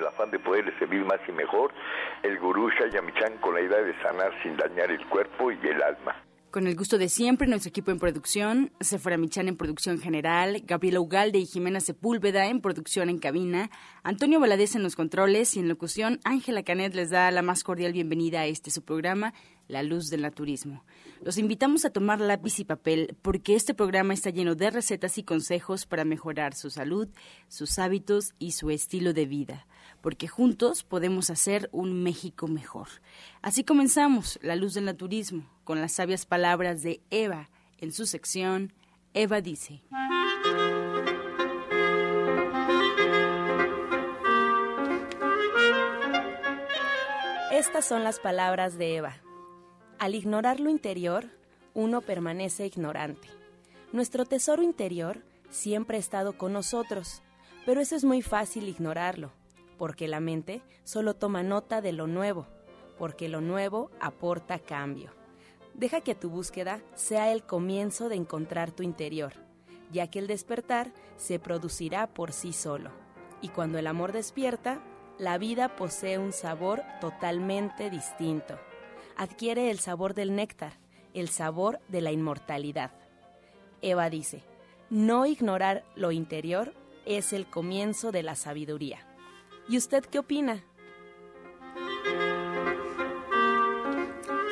el afán de poderles servir más y mejor, el gurú Shayamichan con la idea de sanar sin dañar el cuerpo y el alma. Con el gusto de siempre, nuestro equipo en producción, Sephora Michan en producción general, Gabriela Ugalde y Jimena Sepúlveda en producción en cabina, Antonio Valadez en los controles y en locución, Ángela Canet les da la más cordial bienvenida a este su programa, La Luz del Naturismo. Los invitamos a tomar lápiz y papel porque este programa está lleno de recetas y consejos para mejorar su salud, sus hábitos y su estilo de vida porque juntos podemos hacer un México mejor. Así comenzamos La Luz del Naturismo con las sabias palabras de Eva en su sección Eva dice. Estas son las palabras de Eva. Al ignorar lo interior, uno permanece ignorante. Nuestro tesoro interior siempre ha estado con nosotros, pero eso es muy fácil ignorarlo porque la mente solo toma nota de lo nuevo, porque lo nuevo aporta cambio. Deja que tu búsqueda sea el comienzo de encontrar tu interior, ya que el despertar se producirá por sí solo. Y cuando el amor despierta, la vida posee un sabor totalmente distinto. Adquiere el sabor del néctar, el sabor de la inmortalidad. Eva dice, no ignorar lo interior es el comienzo de la sabiduría. ¿Y usted qué opina?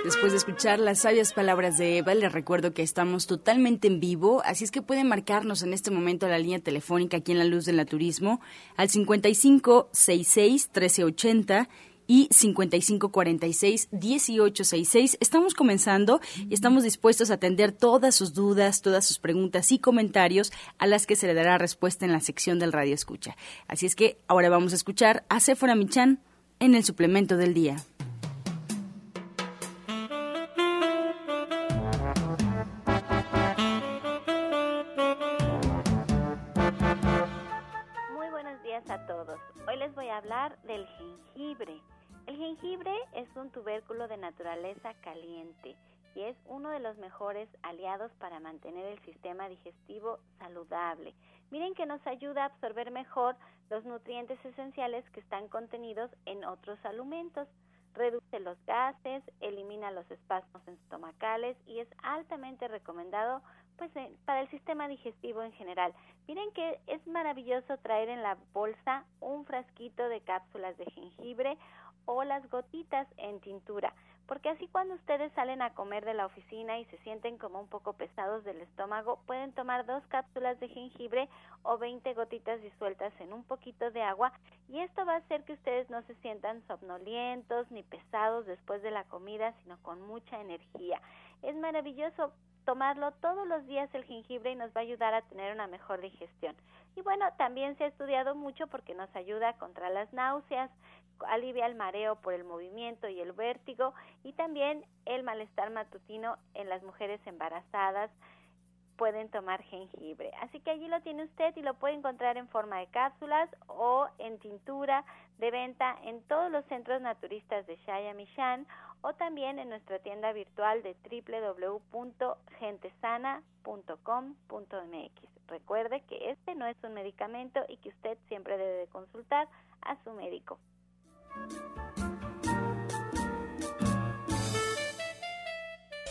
Después de escuchar las sabias palabras de Eva, les recuerdo que estamos totalmente en vivo, así es que pueden marcarnos en este momento a la línea telefónica aquí en La Luz del Naturismo al 5566 1380 y 5546-1866. Estamos comenzando y estamos dispuestos a atender todas sus dudas, todas sus preguntas y comentarios a las que se le dará respuesta en la sección del Radio Escucha. Así es que ahora vamos a escuchar a Sephora Michan en el suplemento del día. Jengibre es un tubérculo de naturaleza caliente y es uno de los mejores aliados para mantener el sistema digestivo saludable. Miren que nos ayuda a absorber mejor los nutrientes esenciales que están contenidos en otros alimentos. Reduce los gases, elimina los espasmos estomacales y es altamente recomendado pues para el sistema digestivo en general. Miren que es maravilloso traer en la bolsa un frasquito de cápsulas de jengibre o las gotitas en tintura, porque así cuando ustedes salen a comer de la oficina y se sienten como un poco pesados del estómago, pueden tomar dos cápsulas de jengibre o 20 gotitas disueltas en un poquito de agua y esto va a hacer que ustedes no se sientan somnolientos ni pesados después de la comida, sino con mucha energía. Es maravilloso tomarlo todos los días el jengibre y nos va a ayudar a tener una mejor digestión. Y bueno, también se ha estudiado mucho porque nos ayuda contra las náuseas, alivia el mareo por el movimiento y el vértigo y también el malestar matutino en las mujeres embarazadas pueden tomar jengibre. Así que allí lo tiene usted y lo puede encontrar en forma de cápsulas o en tintura de venta en todos los centros naturistas de Shaya Mishan o también en nuestra tienda virtual de www.gentesana.com.mx. Recuerde que este no es un medicamento y que usted siempre debe consultar a su médico. うん。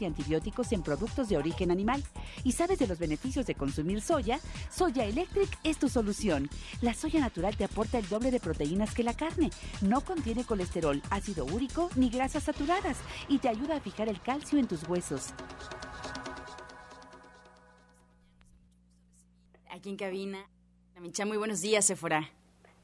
y antibióticos en productos de origen animal. ¿Y sabes de los beneficios de consumir soya? Soya Electric es tu solución. La soya natural te aporta el doble de proteínas que la carne. No contiene colesterol, ácido úrico ni grasas saturadas y te ayuda a fijar el calcio en tus huesos. Aquí en cabina. Micha, muy buenos días, Sephora.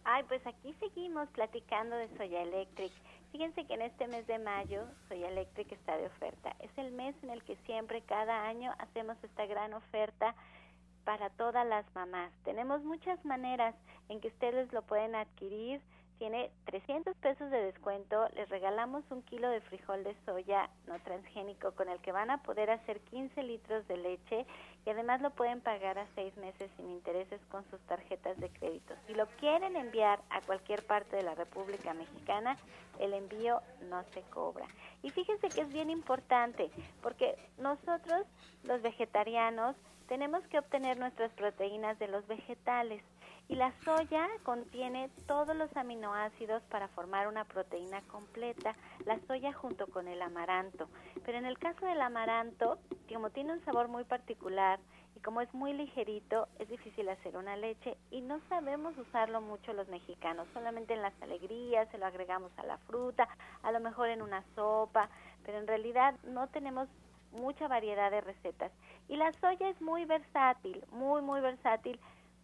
Ay, pues aquí seguimos platicando de Soya Electric. Fíjense que en este mes de mayo Soya Electric está de oferta. Es el mes en el que siempre, cada año, hacemos esta gran oferta para todas las mamás. Tenemos muchas maneras en que ustedes lo pueden adquirir tiene 300 pesos de descuento, les regalamos un kilo de frijol de soya no transgénico con el que van a poder hacer 15 litros de leche y además lo pueden pagar a seis meses sin intereses con sus tarjetas de crédito. Si lo quieren enviar a cualquier parte de la República Mexicana, el envío no se cobra. Y fíjense que es bien importante porque nosotros los vegetarianos tenemos que obtener nuestras proteínas de los vegetales y la soya contiene todos los aminoácidos para formar una proteína completa, la soya junto con el amaranto. Pero en el caso del amaranto, como tiene un sabor muy particular y como es muy ligerito, es difícil hacer una leche y no sabemos usarlo mucho los mexicanos, solamente en las alegrías, se lo agregamos a la fruta, a lo mejor en una sopa, pero en realidad no tenemos mucha variedad de recetas. Y la soya es muy versátil, muy, muy versátil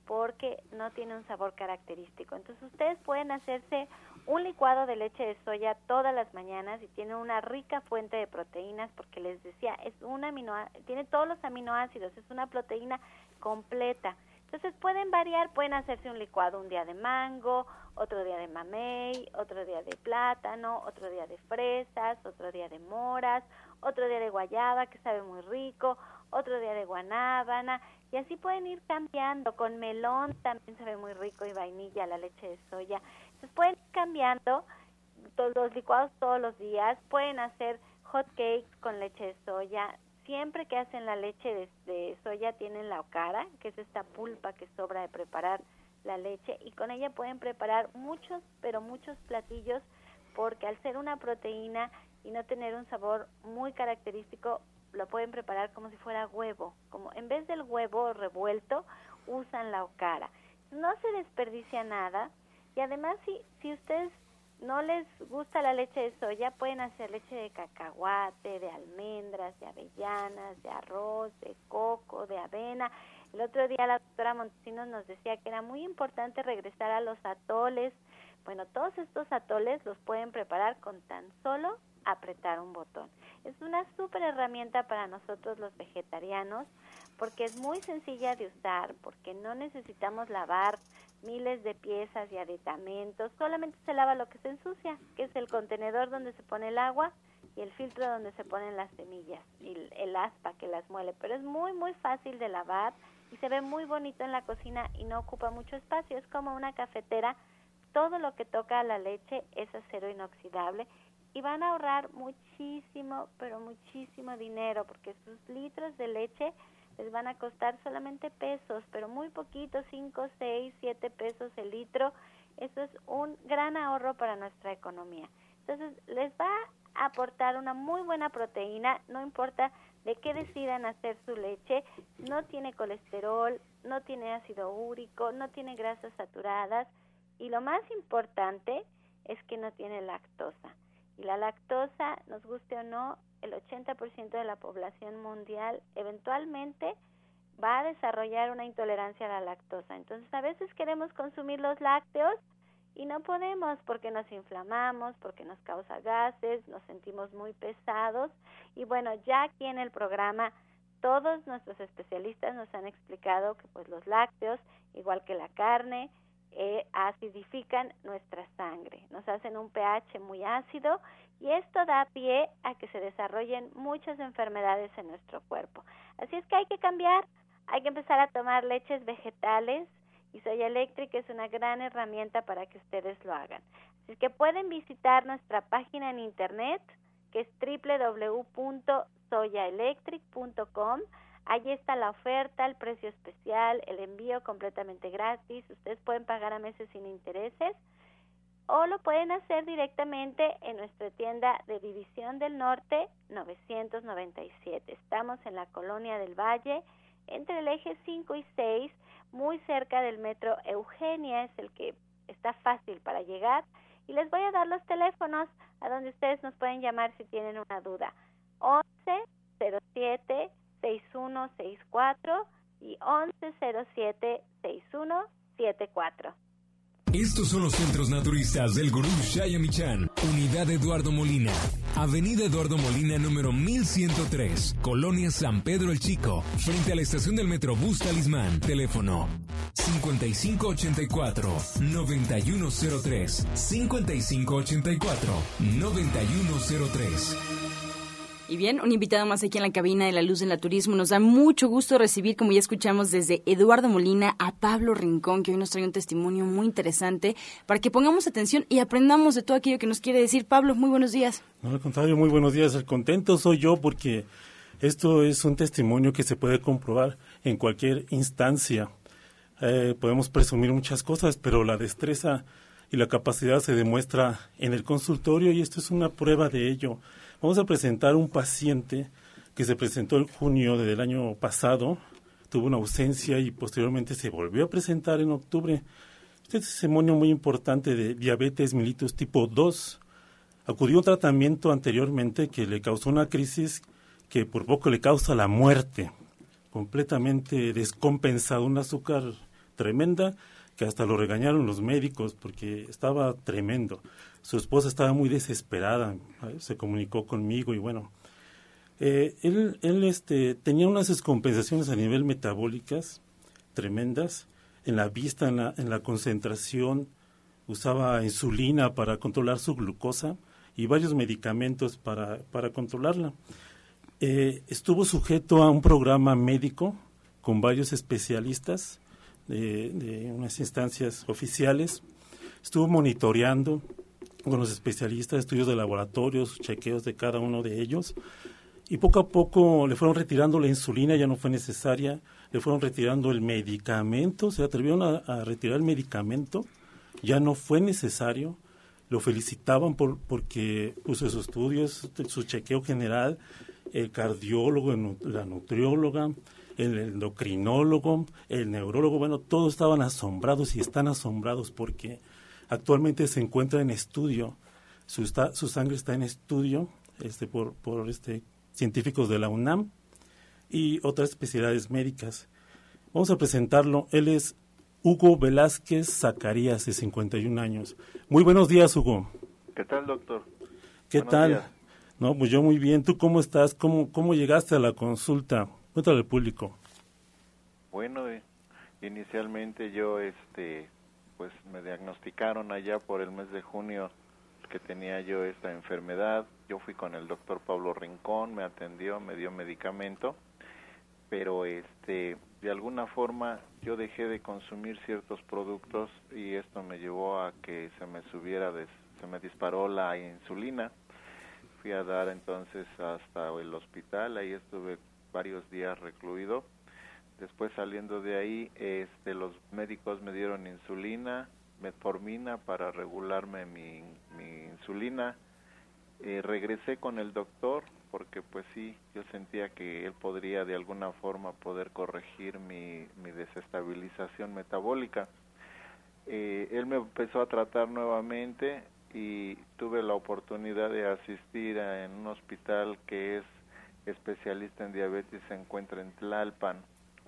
porque no tiene un sabor característico. Entonces ustedes pueden hacerse un licuado de leche de soya todas las mañanas y tiene una rica fuente de proteínas porque les decía, es un amino, tiene todos los aminoácidos, es una proteína completa. Entonces pueden variar, pueden hacerse un licuado un día de mango, otro día de mamey, otro día de plátano, otro día de fresas, otro día de moras, otro día de guayaba que sabe muy rico, otro día de guanábana y así pueden ir cambiando. Con melón también se ve muy rico y vainilla, la leche de soya. Entonces pueden ir cambiando los licuados todos los días. Pueden hacer hot cakes con leche de soya. Siempre que hacen la leche de, soya tienen la ocara, que es esta pulpa que sobra de preparar la leche y con ella pueden preparar muchos, pero muchos platillos porque al ser una proteína y no tener un sabor muy característico, lo pueden preparar como si fuera huevo, como en vez del huevo revuelto usan la ocara. No se desperdicia nada y además si si ustedes no les gusta la leche de soya, pueden hacer leche de cacahuate, de almendras, de avellanas, de arroz, de coco, de avena. El otro día la doctora Montesinos nos decía que era muy importante regresar a los atoles. Bueno, todos estos atoles los pueden preparar con tan solo apretar un botón. Es una súper herramienta para nosotros los vegetarianos porque es muy sencilla de usar, porque no necesitamos lavar miles de piezas y aditamentos, solamente se lava lo que se ensucia, que es el contenedor donde se pone el agua y el filtro donde se ponen las semillas y el aspa que las muele, pero es muy muy fácil de lavar y se ve muy bonito en la cocina y no ocupa mucho espacio, es como una cafetera, todo lo que toca la leche es acero inoxidable y van a ahorrar muchísimo, pero muchísimo dinero, porque sus litros de leche les van a costar solamente pesos, pero muy poquito, 5, 6, 7 pesos el litro. Eso es un gran ahorro para nuestra economía. Entonces, les va a aportar una muy buena proteína, no importa de qué decidan hacer su leche, no tiene colesterol, no tiene ácido úrico, no tiene grasas saturadas y lo más importante es que no tiene lactosa. Y la lactosa, nos guste o no, el 80% de la población mundial eventualmente va a desarrollar una intolerancia a la lactosa. Entonces, a veces queremos consumir los lácteos y no podemos porque nos inflamamos, porque nos causa gases, nos sentimos muy pesados. Y bueno, ya aquí en el programa todos nuestros especialistas nos han explicado que pues los lácteos, igual que la carne, eh, acidifican nuestra sangre, nos hacen un pH muy ácido y esto da pie a que se desarrollen muchas enfermedades en nuestro cuerpo. Así es que hay que cambiar, hay que empezar a tomar leches vegetales y Soya Eléctrica es una gran herramienta para que ustedes lo hagan. Así que pueden visitar nuestra página en internet que es www.soyaelectric.com Allí está la oferta, el precio especial, el envío completamente gratis. Ustedes pueden pagar a meses sin intereses o lo pueden hacer directamente en nuestra tienda de División del Norte 997. Estamos en la Colonia del Valle, entre el eje 5 y 6, muy cerca del metro Eugenia, es el que está fácil para llegar. Y les voy a dar los teléfonos a donde ustedes nos pueden llamar si tienen una duda. 11 07 6164 y 1107-6174. Estos son los centros naturistas del Gurú Shayamichan, Unidad Eduardo Molina, Avenida Eduardo Molina número 1103, Colonia San Pedro el Chico, frente a la estación del Metro Bus Talismán, teléfono 5584-9103. 5584-9103. Y bien, un invitado más aquí en la cabina de la Luz del Turismo. Nos da mucho gusto recibir, como ya escuchamos desde Eduardo Molina, a Pablo Rincón, que hoy nos trae un testimonio muy interesante para que pongamos atención y aprendamos de todo aquello que nos quiere decir. Pablo, muy buenos días. No, al contrario, muy buenos días. El contento soy yo porque esto es un testimonio que se puede comprobar en cualquier instancia. Eh, podemos presumir muchas cosas, pero la destreza y la capacidad se demuestra en el consultorio y esto es una prueba de ello. Vamos a presentar un paciente que se presentó en junio del año pasado, tuvo una ausencia y posteriormente se volvió a presentar en octubre. Este testimonio muy importante de diabetes mellitus tipo 2. Acudió a un tratamiento anteriormente que le causó una crisis que por poco le causa la muerte, completamente descompensado, un azúcar tremenda que hasta lo regañaron los médicos porque estaba tremendo. Su esposa estaba muy desesperada, se comunicó conmigo y bueno, eh, él, él este, tenía unas descompensaciones a nivel metabólicas tremendas, en la vista, en la, en la concentración, usaba insulina para controlar su glucosa y varios medicamentos para, para controlarla. Eh, estuvo sujeto a un programa médico con varios especialistas de, unas instancias oficiales. Estuvo monitoreando con los especialistas estudios de laboratorios, chequeos de cada uno de ellos. Y poco a poco le fueron retirando la insulina, ya no fue necesaria, le fueron retirando el medicamento, se atrevieron a, retirar el medicamento, ya no fue necesario, lo felicitaban por, porque puso sus estudios, su chequeo general, el cardiólogo, la nutrióloga, el endocrinólogo, el neurólogo, bueno, todos estaban asombrados y están asombrados porque actualmente se encuentra en estudio, su, su sangre está en estudio este, por, por este, científicos de la UNAM y otras especialidades médicas. Vamos a presentarlo. Él es Hugo Velázquez Zacarías, de 51 años. Muy buenos días, Hugo. ¿Qué tal, doctor? ¿Qué tal? No, pues yo muy bien. ¿Tú cómo estás? ¿Cómo, cómo llegaste a la consulta? Cuéntale al público. Bueno, eh, inicialmente yo, este, pues me diagnosticaron allá por el mes de junio que tenía yo esta enfermedad. Yo fui con el doctor Pablo Rincón, me atendió, me dio medicamento, pero este, de alguna forma yo dejé de consumir ciertos productos y esto me llevó a que se me subiera, se me disparó la insulina. Fui a dar entonces hasta el hospital, ahí estuve varios días recluido. Después saliendo de ahí, este, los médicos me dieron insulina, metformina para regularme mi, insulina. Eh, regresé con el doctor porque pues sí, yo sentía que él podría de alguna forma poder corregir mi, desestabilización metabólica. Eh, él me empezó a tratar nuevamente y tuve la oportunidad de asistir a, en un hospital que es especialista en diabetes se encuentra en Tlalpan.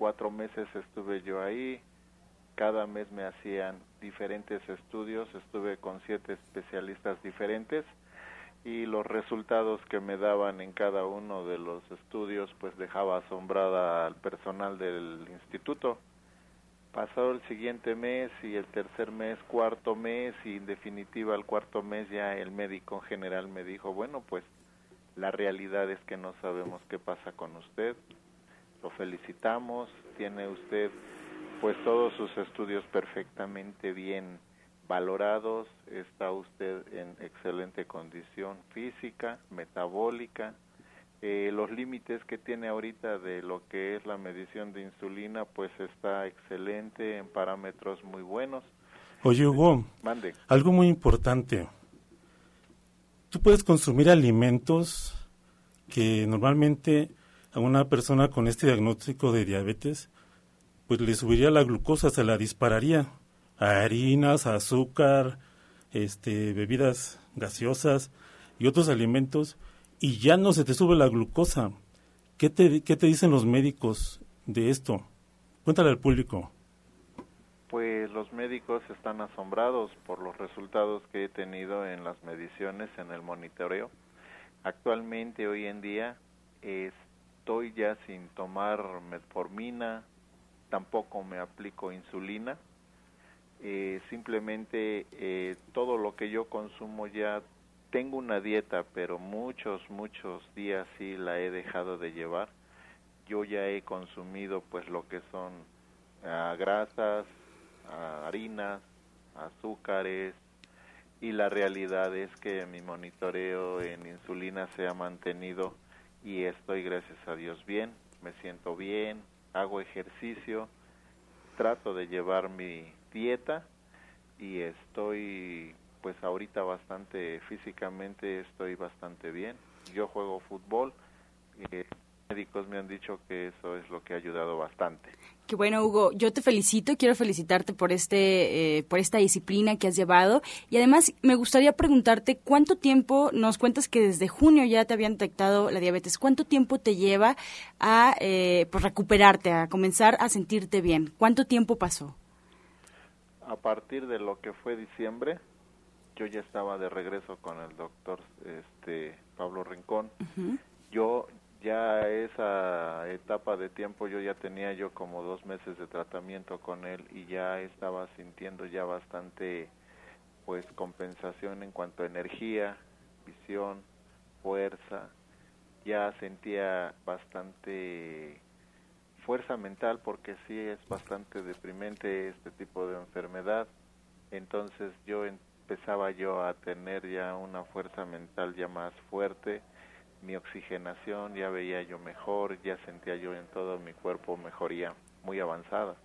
Cuatro meses estuve yo ahí, cada mes me hacían diferentes estudios, estuve con siete especialistas diferentes y los resultados que me daban en cada uno de los estudios pues dejaba asombrada al personal del instituto. Pasado el siguiente mes y el tercer mes, cuarto mes y en definitiva el cuarto mes ya el médico general me dijo, bueno pues la realidad es que no sabemos qué pasa con usted. Lo felicitamos, tiene usted pues todos sus estudios perfectamente bien valorados, está usted en excelente condición física, metabólica, eh, los límites que tiene ahorita de lo que es la medición de insulina pues está excelente en parámetros muy buenos. Oye Hugo, algo muy importante, tú puedes consumir alimentos que normalmente a una persona con este diagnóstico de diabetes, pues le subiría la glucosa, se la dispararía a harinas, azúcar, este, bebidas gaseosas y otros alimentos, y ya no se te sube la glucosa. ¿Qué te, qué te dicen los médicos de esto? Cuéntale al público pues los médicos están asombrados por los resultados que he tenido en las mediciones, en el monitoreo. Actualmente, hoy en día, estoy ya sin tomar metformina, tampoco me aplico insulina. Eh, simplemente eh, todo lo que yo consumo ya tengo una dieta, pero muchos, muchos días sí la he dejado de llevar. Yo ya he consumido pues lo que son ah, grasas, ah, harinas, azúcares, y la realidad es que mi monitoreo en insulina se ha mantenido y estoy gracias a Dios bien, me siento bien, hago ejercicio, trato de llevar mi dieta y estoy pues ahorita bastante físicamente estoy bastante bien. Yo juego fútbol, eh, médicos me han dicho que eso es lo que ha ayudado bastante. Qué bueno, Hugo. Yo te felicito, quiero felicitarte por este, eh, por esta disciplina que has llevado y además me gustaría preguntarte cuánto tiempo nos cuentas que desde junio ya te habían detectado la diabetes. ¿Cuánto tiempo te lleva a eh, pues recuperarte, a comenzar a sentirte bien? ¿Cuánto tiempo pasó? A partir de lo que fue diciembre, yo ya estaba de regreso con el doctor este Pablo Rincón. Yo ya esa etapa de tiempo yo ya tenía yo como dos meses de tratamiento con él y ya estaba sintiendo ya bastante pues compensación en cuanto a energía, visión, fuerza, ya sentía bastante fuerza mental porque sí es bastante deprimente este tipo de enfermedad. Entonces yo empezaba yo a tener ya una fuerza mental ya más fuerte mi oxigenación, ya veía yo mejor, ya sentía yo en todo mi cuerpo mejoría muy avanzada.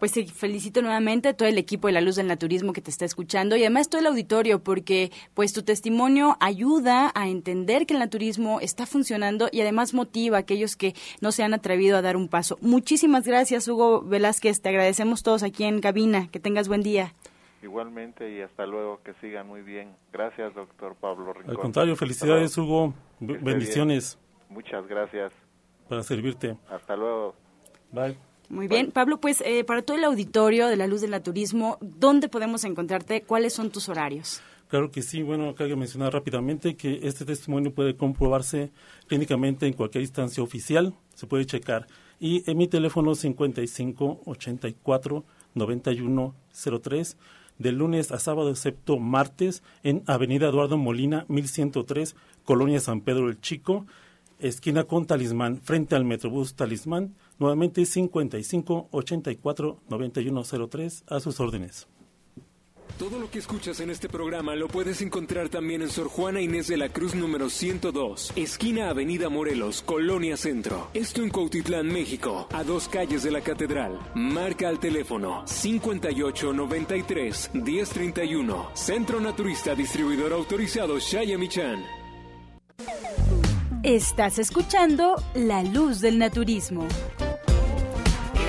Pues sí, felicito nuevamente a todo el equipo de La Luz del Naturismo que te está escuchando y además todo el auditorio porque pues tu testimonio ayuda a entender que el naturismo está funcionando y además motiva a aquellos que no se han atrevido a dar un paso. Muchísimas gracias Hugo Velázquez, te agradecemos todos aquí en cabina, que tengas buen día. Igualmente y hasta luego, que sigan muy bien. Gracias, doctor Pablo Rincón. Al contrario, felicidades, Hugo. Bendiciones. Muchas gracias. Para servirte. Hasta luego. Bye. Muy bien, Pablo, pues eh, para todo el auditorio de la Luz del Naturismo, ¿dónde podemos encontrarte? ¿Cuáles son tus horarios? Claro que sí, bueno, acá hay que mencionar rápidamente que este testimonio puede comprobarse clínicamente en cualquier instancia oficial, se puede checar. Y en mi teléfono 55 84 91 03 de lunes a sábado, excepto martes, en Avenida Eduardo Molina, 1103, Colonia San Pedro el Chico, esquina con Talismán, frente al Metrobús Talismán, nuevamente 55 84 9103, a sus órdenes. Todo lo que escuchas en este programa lo puedes encontrar también en Sor Juana Inés de la Cruz número 102, esquina Avenida Morelos, Colonia Centro. Esto en Cautitlán, México, a dos calles de la Catedral. Marca al teléfono 5893 1031. Centro Naturista Distribuidor Autorizado Michan. Estás escuchando La Luz del Naturismo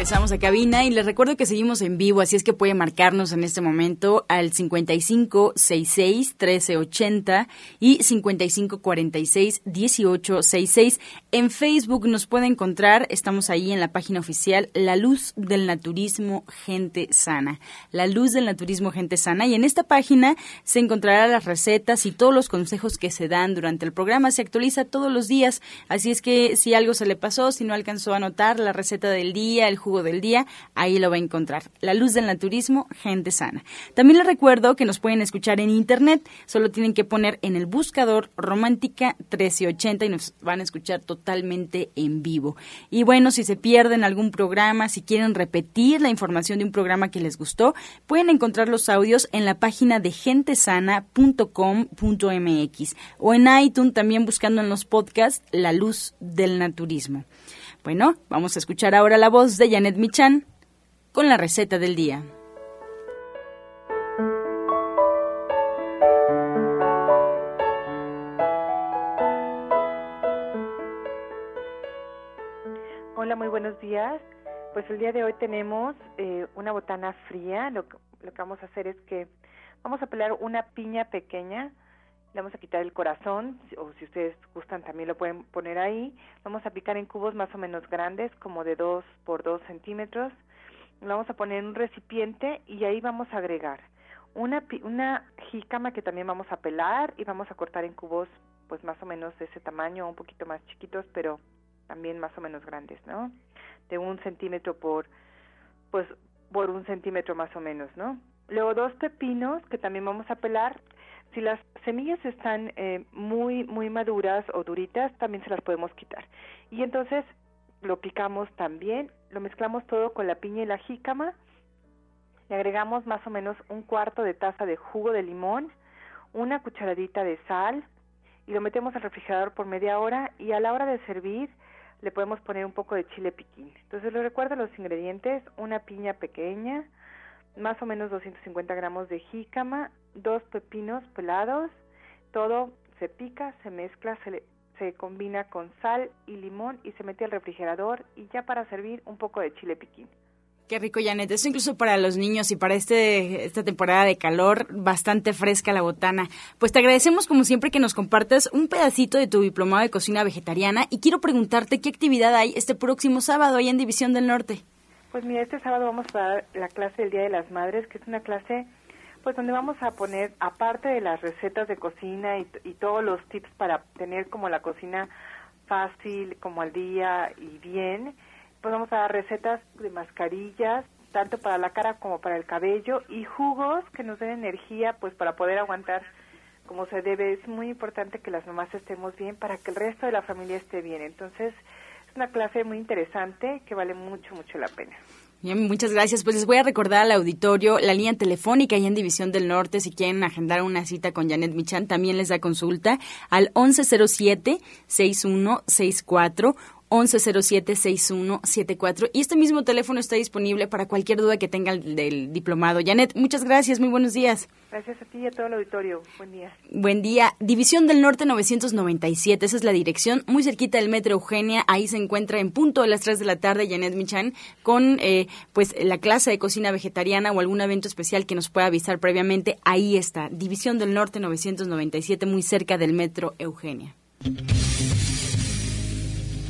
regresamos a cabina y les recuerdo que seguimos en vivo, así es que puede marcarnos en este momento al 5566 1380 y 5546 1866. En Facebook nos puede encontrar, estamos ahí en la página oficial La Luz del Naturismo Gente Sana. La Luz del Naturismo Gente Sana y en esta página se encontrará las recetas y todos los consejos que se dan durante el programa. Se actualiza todos los días, así es que si algo se le pasó, si no alcanzó a anotar la receta del día, el jugo del día, ahí lo va a encontrar. La luz del naturismo, gente sana. También les recuerdo que nos pueden escuchar en internet, solo tienen que poner en el buscador Romántica 1380 y nos van a escuchar totalmente en vivo. Y bueno, si se pierden algún programa, si quieren repetir la información de un programa que les gustó, pueden encontrar los audios en la página de gentesana.com.mx o en iTunes también buscando en los podcasts La Luz del Naturismo. Bueno, vamos a escuchar ahora la voz de Janet Michan con la receta del día. Hola, muy buenos días. Pues el día de hoy tenemos eh, una botana fría. Lo, lo que vamos a hacer es que vamos a pelar una piña pequeña le vamos a quitar el corazón, o si ustedes gustan también lo pueden poner ahí. Vamos a picar en cubos más o menos grandes, como de 2 por 2 centímetros. Lo vamos a poner en un recipiente y ahí vamos a agregar una, una jícama que también vamos a pelar y vamos a cortar en cubos pues más o menos de ese tamaño, un poquito más chiquitos, pero también más o menos grandes, ¿no? de un centímetro por, pues, por un centímetro más o menos, ¿no? Luego dos pepinos que también vamos a pelar. Si las semillas están eh, muy, muy maduras o duritas, también se las podemos quitar. Y entonces lo picamos también, lo mezclamos todo con la piña y la jícama, le agregamos más o menos un cuarto de taza de jugo de limón, una cucharadita de sal y lo metemos al refrigerador por media hora y a la hora de servir le podemos poner un poco de chile piquín. Entonces les recuerdo los ingredientes, una piña pequeña, más o menos 250 gramos de jícama, dos pepinos pelados, todo se pica, se mezcla, se, se combina con sal y limón y se mete al refrigerador y ya para servir un poco de chile piquín. Qué rico, Janet. Eso incluso para los niños y para este esta temporada de calor, bastante fresca la botana. Pues te agradecemos como siempre que nos compartas un pedacito de tu diplomado de cocina vegetariana y quiero preguntarte qué actividad hay este próximo sábado ahí en División del Norte. Pues mira, este sábado vamos a dar la clase del Día de las Madres, que es una clase pues donde vamos a poner, aparte de las recetas de cocina y, todos los tips para tener como la cocina fácil, como al día y bien, pues vamos a dar recetas de mascarillas, tanto para la cara como para el cabello, y jugos que nos den energía, pues para poder aguantar como se debe. Es muy importante que las mamás estemos bien para que el resto de la familia esté bien. Entonces, es una clase muy interesante que vale mucho, mucho la pena. Bien, muchas gracias. Pues les voy a recordar al auditorio la línea telefónica ahí en División del Norte. Si quieren agendar una cita con Janet Michan, también les da consulta al 1107-6164 1107-6174. Y este mismo teléfono está disponible para cualquier duda que tenga del diplomado. Janet, muchas gracias, muy buenos días. Gracias a ti y a todo el auditorio. Buen día. Buen día. División del Norte 997, esa es la dirección, muy cerquita del Metro Eugenia. Ahí se encuentra en punto a las 3 de la tarde Janet Michan con eh, pues la clase de cocina vegetariana o algún evento especial que nos pueda avisar previamente. Ahí está, División del Norte 997, muy cerca del Metro Eugenia.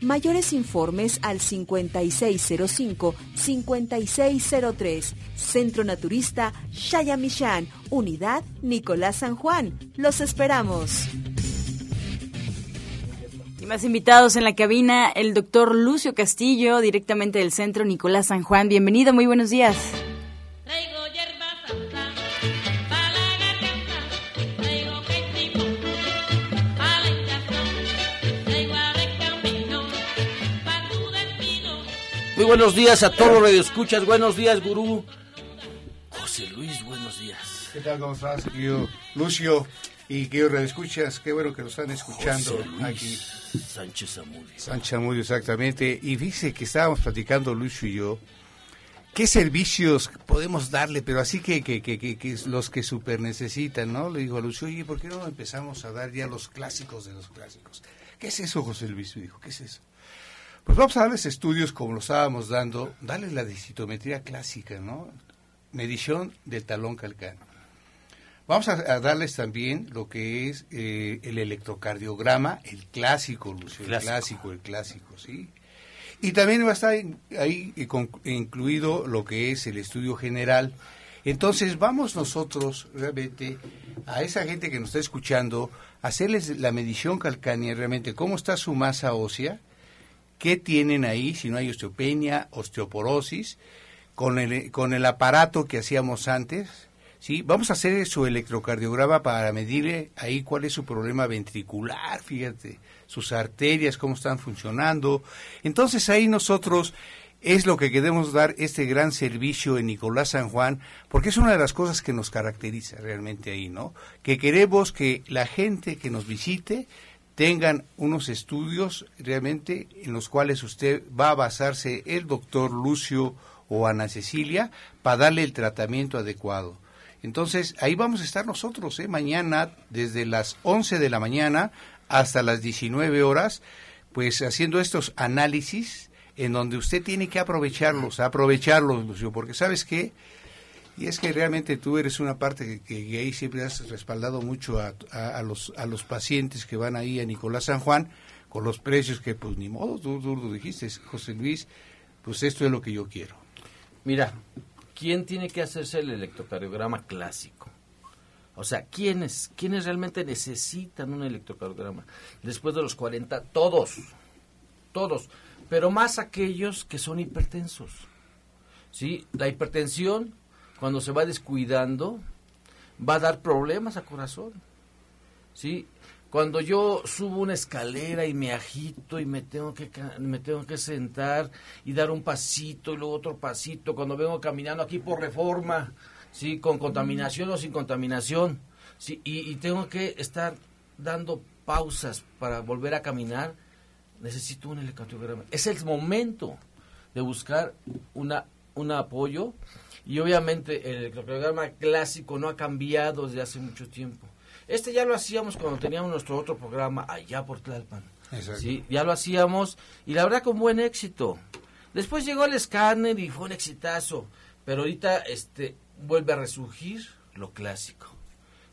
Mayores informes al 5605-5603. Centro Naturista Shayamishan, Unidad Nicolás San Juan. Los esperamos. Y más invitados en la cabina, el doctor Lucio Castillo, directamente del Centro Nicolás San Juan. Bienvenido, muy buenos días. Buenos días a todos los escuchas. Buenos días, gurú. José Luis, buenos días. ¿Qué tal? ¿Cómo estás, querido Lucio? Y querido escuchas, qué bueno que nos están escuchando José Luis aquí. Sánchez Amudio. Sánchez Amudio, exactamente. Y dice que estábamos platicando Lucio y yo. ¿Qué servicios podemos darle? Pero así que, que, que, que, que los que super necesitan, ¿no? Le digo a Lucio, oye, ¿por qué no empezamos a dar ya los clásicos de los clásicos? ¿Qué es eso, José Luis? Me dijo, ¿qué es eso? Pues vamos a darles estudios como lo estábamos dando, darles la densitometría clásica, ¿no? Medición del talón calcáneo. Vamos a, a darles también lo que es eh, el electrocardiograma, el clásico, Lucio, el Clásico. el clásico, ¿sí? Y también va a estar ahí eh, incluido lo que es el estudio general. Entonces vamos nosotros realmente a esa gente que nos está escuchando, a hacerles la medición calcánea realmente, cómo está su masa ósea, qué tienen ahí, si no hay osteopenia, osteoporosis, con el, con el aparato que hacíamos antes, ¿sí? Vamos a hacer su electrocardiograma para medirle ahí cuál es su problema ventricular, fíjate, sus arterias, cómo están funcionando. Entonces ahí nosotros es lo que queremos dar este gran servicio en Nicolás San Juan, porque es una de las cosas que nos caracteriza realmente ahí, ¿no? Que queremos que la gente que nos visite tengan unos estudios realmente en los cuales usted va a basarse el doctor Lucio o Ana Cecilia para darle el tratamiento adecuado. Entonces, ahí vamos a estar nosotros, ¿eh? mañana, desde las 11 de la mañana hasta las 19 horas, pues haciendo estos análisis en donde usted tiene que aprovecharlos, aprovecharlos, Lucio, porque sabes qué, y es que realmente tú eres una parte que, ahí siempre has respaldado mucho a, a, los, a los pacientes que van ahí a Nicolás San Juan, con los precios que pues ni modo, tú, tú lo dijiste, José Luis, pues esto es lo que yo quiero. Mira, ¿quién tiene que hacerse el electrocardiograma clásico? O sea, ¿quiénes, ¿quiénes realmente necesitan un electrocardiograma? Después de los 40, todos, todos pero más aquellos que son hipertensos. ¿sí? La hipertensión, cuando se va descuidando, va a dar problemas a corazón. ¿sí? Cuando yo subo una escalera y me agito y me tengo que me tengo que sentar y dar un pasito y luego otro pasito, cuando vengo caminando aquí por reforma, sí, con contaminación o sin contaminación, sí, y, tengo que estar dando pausas para volver a caminar, necesito un electrocardiograma. Es el momento de buscar una, un apoyo y obviamente el electrocardiograma clásico no ha cambiado desde hace mucho tiempo. Este ya lo hacíamos cuando teníamos nuestro otro programa allá por Tlalpan. Sí, ya lo hacíamos y la verdad con buen éxito. Después llegó el escáner y fue un exitazo, pero ahorita este vuelve a resurgir lo clásico.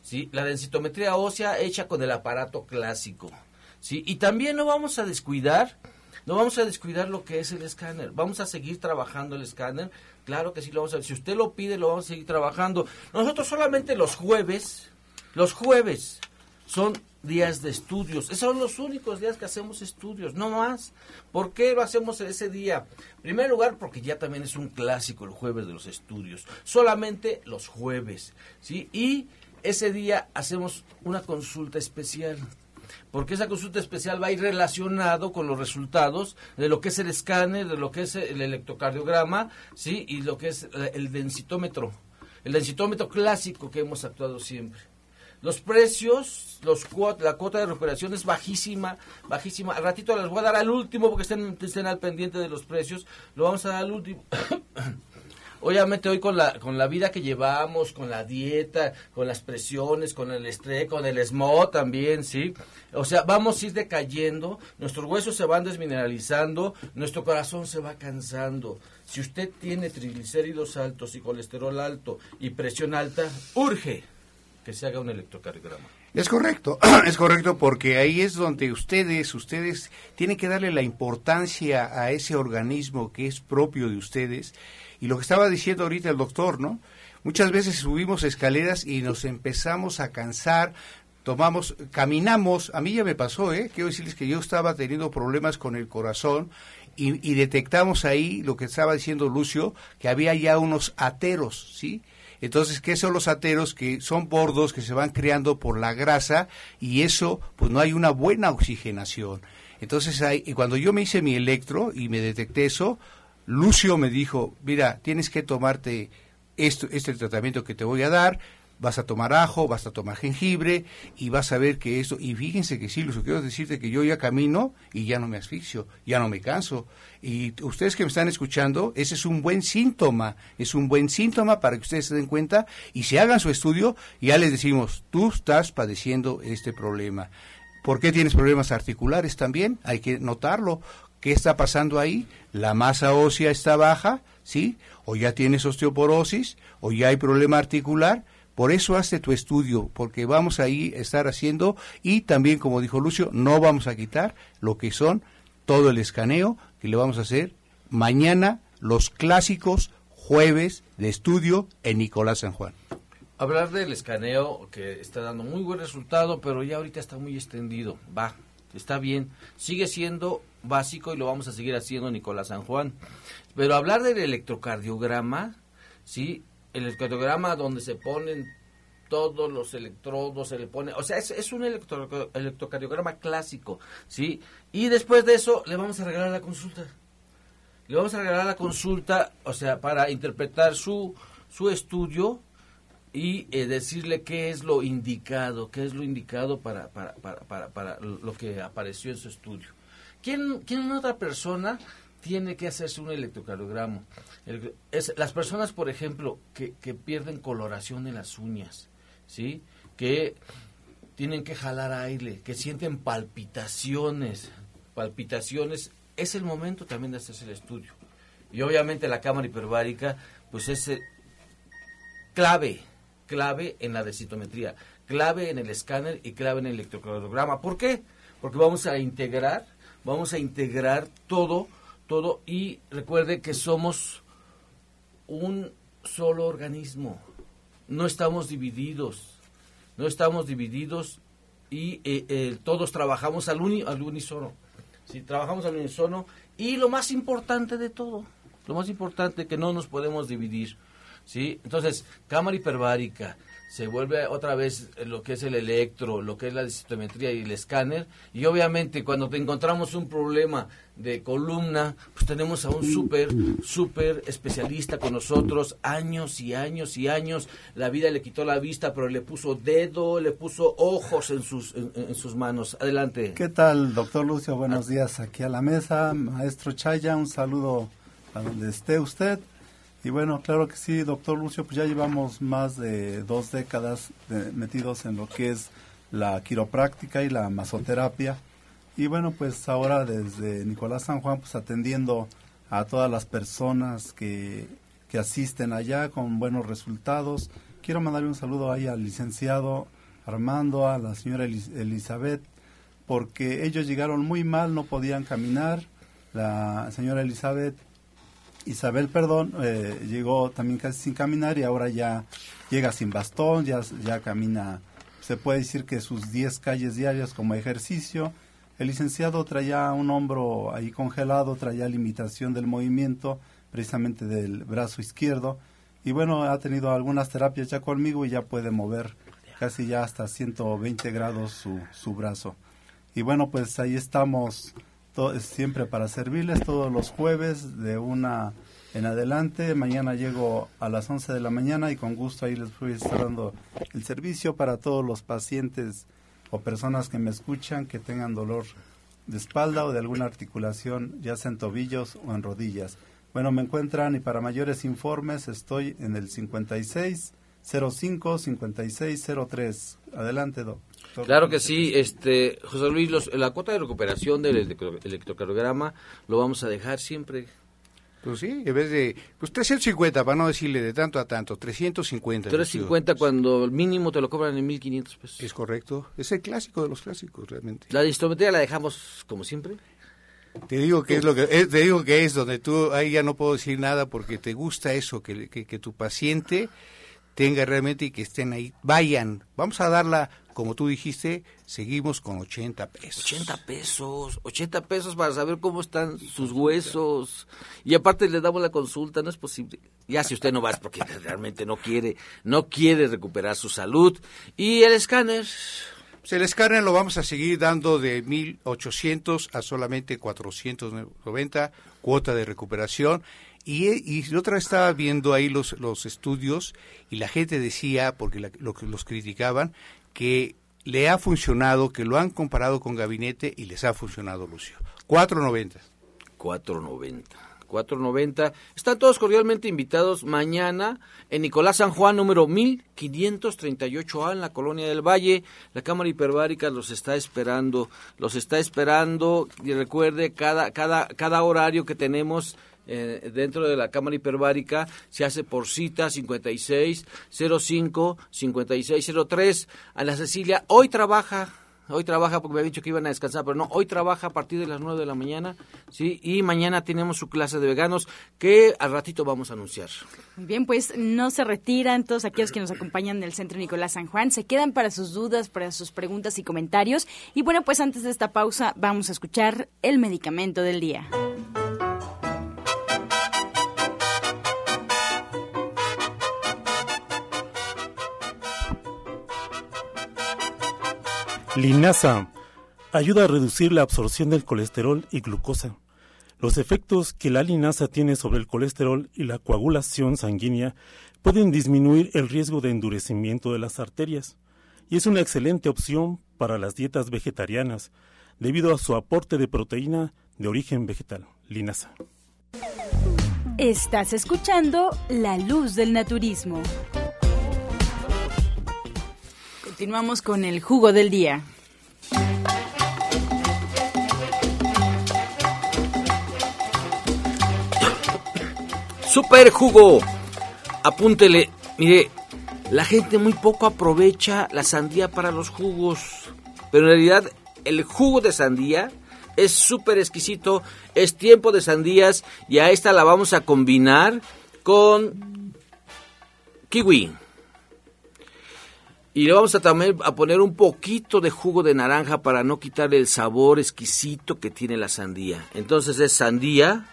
¿sí? La densitometría ósea hecha con el aparato clásico. ¿sí? Y también no vamos a descuidar, no vamos a descuidar lo que es el escáner. Vamos a seguir trabajando el escáner. Claro que sí lo vamos a Si usted lo pide, lo vamos a seguir trabajando. Nosotros solamente los jueves, los jueves son días de estudios. Esos son los únicos días que hacemos estudios, no más. ¿Por qué lo hacemos ese día? En primer lugar, porque ya también es un clásico el jueves de los estudios. Solamente los jueves, ¿sí? Y ese día hacemos una consulta especial porque esa consulta especial va a ir relacionado con los resultados de lo que es el escáner, de lo que es el electrocardiograma, ¿sí? Y lo que es el densitómetro, el densitómetro clásico que hemos actuado siempre. Los precios, los la cuota de recuperación es bajísima, bajísima. Al ratito les voy a dar al último porque estén, estén al pendiente de los precios. Lo vamos a dar al último. obviamente hoy con la, con la vida que llevamos, con la dieta, con las presiones, con el estrés, con el smog también, ¿sí? O sea, vamos a ir decayendo, nuestros huesos se van desmineralizando, nuestro corazón se va cansando. Si usted tiene triglicéridos altos y colesterol alto y presión alta, urge que se haga un electrocardiograma. Es correcto, es correcto porque ahí es donde ustedes, ustedes tienen que darle la importancia a ese organismo que es propio de ustedes y lo que estaba diciendo ahorita el doctor, ¿no? Muchas veces subimos escaleras y nos empezamos a cansar, tomamos, caminamos, a mí ya me pasó, ¿eh? Quiero decirles que yo estaba teniendo problemas con el corazón y, detectamos ahí lo que estaba diciendo Lucio, que había ya unos ateros, ¿sí? Entonces, ¿qué son los ateros? Que son bordos que se van creando por la grasa y eso, pues no hay una buena oxigenación. Entonces, hay, y cuando yo me hice mi electro y me detecté eso, Lucio me dijo, mira, tienes que tomarte esto, este tratamiento que te voy a dar, vas a tomar ajo, vas a tomar jengibre y vas a ver que esto, y fíjense que sí, Lucio, quiero decirte que yo ya camino y ya no me asfixio, ya no me canso. Y ustedes que me están escuchando, ese es un buen síntoma, es un buen síntoma para que ustedes se den cuenta y se hagan su estudio ya les decimos, tú estás padeciendo este problema. ¿Por qué tienes problemas articulares también? Hay que notarlo. ¿Qué está pasando ahí? La masa ósea está baja, ¿sí? O ya tienes osteoporosis, o ya hay problema articular. Por eso hace tu estudio, porque vamos ahí a estar haciendo y también, como dijo Lucio, no vamos a quitar lo que son todo el escaneo que le vamos a hacer mañana, los clásicos jueves de estudio en Nicolás San Juan. Hablar del escaneo que está dando muy buen resultado, pero ya ahorita está muy extendido. Va, está bien. Sigue siendo básico y lo vamos a seguir haciendo Nicolás San Juan. Pero hablar del electrocardiograma, ¿sí? El electrocardiograma donde se ponen todos los electrodos, se le pone, o sea, es, es un electro- electrocardiograma clásico, ¿sí? Y después de eso le vamos a regalar la consulta. Le vamos a regalar la consulta, o sea, para interpretar su, su estudio y eh, decirle qué es lo indicado, qué es lo indicado para, para, para, para, para lo que apareció en su estudio. ¿Quién, quién otra persona tiene que hacerse un electrocardiograma? Las personas, por ejemplo, que, que pierden coloración en las uñas, ¿sí? Que tienen que jalar aire, que sienten palpitaciones, palpitaciones, es el momento también de hacerse el estudio. Y obviamente la cámara hiperbárica, pues es eh, clave, clave en la densitometría, clave en el escáner y clave en el electrocardiograma. ¿Por qué? Porque vamos a integrar, vamos a integrar todo, todo y recuerde que somos un solo organismo. No estamos divididos, no estamos divididos y eh, eh, todos trabajamos al, uni- al unísono. Sí, trabajamos al unísono y lo más importante de todo, lo más importante que no nos podemos dividir. ¿sí? Entonces, cámara hiperbárica, se vuelve otra vez lo que es el electro, lo que es la densitometría y el escáner. Y obviamente cuando te encontramos un problema de columna, pues tenemos a un súper, súper especialista con nosotros, años y años y años. La vida le quitó la vista, pero le puso dedo, le puso ojos en sus, en, en sus manos. Adelante. ¿Qué tal, doctor Lucio? Buenos días aquí a la mesa. Maestro Chaya, un saludo a donde esté usted. Y bueno, claro que sí, doctor Lucio, pues ya llevamos más de dos décadas de- metidos en lo que es la quiropráctica y la masoterapia. Y bueno, pues ahora desde Nicolás San Juan, pues atendiendo a todas las personas que, que asisten allá con buenos resultados. Quiero mandarle un saludo ahí al licenciado Armando, a la señora Elizabeth, porque ellos llegaron muy mal, no podían caminar. La señora Elizabeth, Isabel, perdón, eh, llegó también casi sin caminar y ahora ya llega sin bastón, ya, ya camina, se puede decir que sus 10 calles diarias como ejercicio. El licenciado traía un hombro ahí congelado, traía limitación del movimiento, precisamente del brazo izquierdo. Y bueno, ha tenido algunas terapias ya conmigo y ya puede mover casi ya hasta 120 grados su, su brazo. Y bueno, pues ahí estamos to- siempre para servirles todos los jueves de una en adelante. Mañana llego a las 11 de la mañana y con gusto ahí les voy a estar dando el servicio para todos los pacientes o personas que me escuchan que tengan dolor de espalda o de alguna articulación, ya sea en tobillos o en rodillas. Bueno, me encuentran y para mayores informes estoy en el 56 05 56 03. Adelante, doctor. Claro que sí, este José Luis, los- la cuota de recuperación del electro- electrocardiograma lo vamos a dejar siempre. Pues sí, en vez de, pues 350, para no decirle de tanto a tanto, 350. 350 cuando el mínimo te lo cobran en 1500 pesos. Es correcto, es el clásico de los clásicos realmente. La densitometría la dejamos como siempre. Te digo que es lo que es, te digo que es donde tú ahí ya no puedo decir nada porque te gusta eso que, que, que tu paciente tenga realmente y que estén ahí. Vayan, vamos a darla como tú dijiste, seguimos con 80 pesos. 80 pesos, 80 pesos para saber cómo están sus huesos. Y aparte le damos la consulta, no es posible. Ya si usted no va es porque realmente no quiere, no quiere recuperar su salud. Y el escáner, Pues el escáner lo vamos a seguir dando de 1.800 a solamente 490, cuota de recuperación. Y, y otra vez estaba viendo ahí los, los estudios y la gente decía, porque la- lo los criticaban, que le ha funcionado, que lo han comparado con gabinete y les ha funcionado, Lucio. 490. 490. 490. Están todos cordialmente invitados mañana en Nicolás San Juan, número 1538A, en la Colonia del Valle. La Cámara Hiperbárica los está esperando, los está esperando. Y recuerde, cada, cada, cada horario que tenemos eh, dentro de la Cámara Hiperbárica se hace por cita 5605 5603. Ana Cecilia hoy trabaja hoy trabaja porque me había dicho que iban a descansar, pero no, hoy trabaja a partir de las 9 de la mañana, ¿sí? Y mañana tenemos su clase de veganos que al ratito vamos a anunciar. Muy bien, pues no se retiran todos aquellos que nos acompañan del Centro Nicolás San Juan, se quedan para sus dudas, para sus preguntas y comentarios. Y bueno, pues antes de esta pausa vamos a escuchar el medicamento del día. Linaza ayuda a reducir la absorción del colesterol y glucosa. Los efectos que la linaza tiene sobre el colesterol y la coagulación sanguínea pueden disminuir el riesgo de endurecimiento de las arterias y es una excelente opción para las dietas vegetarianas debido a su aporte de proteína de origen vegetal, linaza. Estás escuchando La Luz del Naturismo. Continuamos con el jugo del día. Super jugo. Apúntele. Mire, la gente muy poco aprovecha la sandía para los jugos. Pero en realidad el jugo de sandía es súper exquisito. Es tiempo de sandías y a esta la vamos a combinar con kiwi. Y le vamos a también a poner un poquito de jugo de naranja para no quitarle el sabor exquisito que tiene la sandía. Entonces es sandía,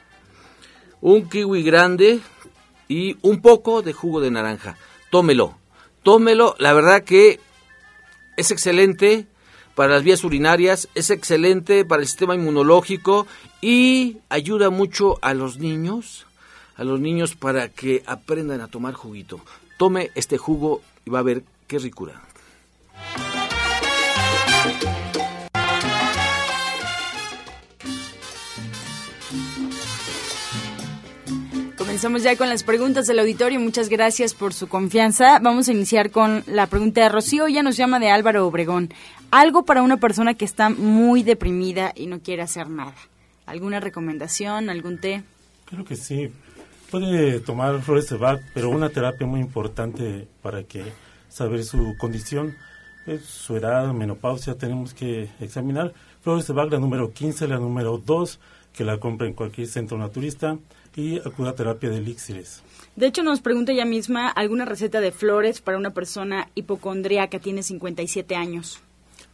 un kiwi grande y un poco de jugo de naranja. Tómelo, tómelo. La verdad que es excelente para las vías urinarias, es excelente para el sistema inmunológico y ayuda mucho a los niños, a los niños para que aprendan a tomar juguito. Tome este jugo y va a ver qué ricura. Comenzamos ya con las preguntas del auditorio. Muchas gracias por su confianza. Vamos a iniciar con la pregunta de Rocío. Ya nos llama de Álvaro Obregón. Algo para una persona que está muy deprimida y no quiere hacer nada. ¿Alguna recomendación? ¿Algún té? Creo que sí. Puede tomar flores de Bach, pero una terapia muy importante para que saber su condición, es su edad, menopausia, tenemos que examinar. Flores de Bach, la número 15, la número 2, que la compra en cualquier centro naturista y acuda a terapia de elixires. De hecho, nos pregunta ella misma alguna receta de flores para una persona hipocondríaca, tiene 57 años.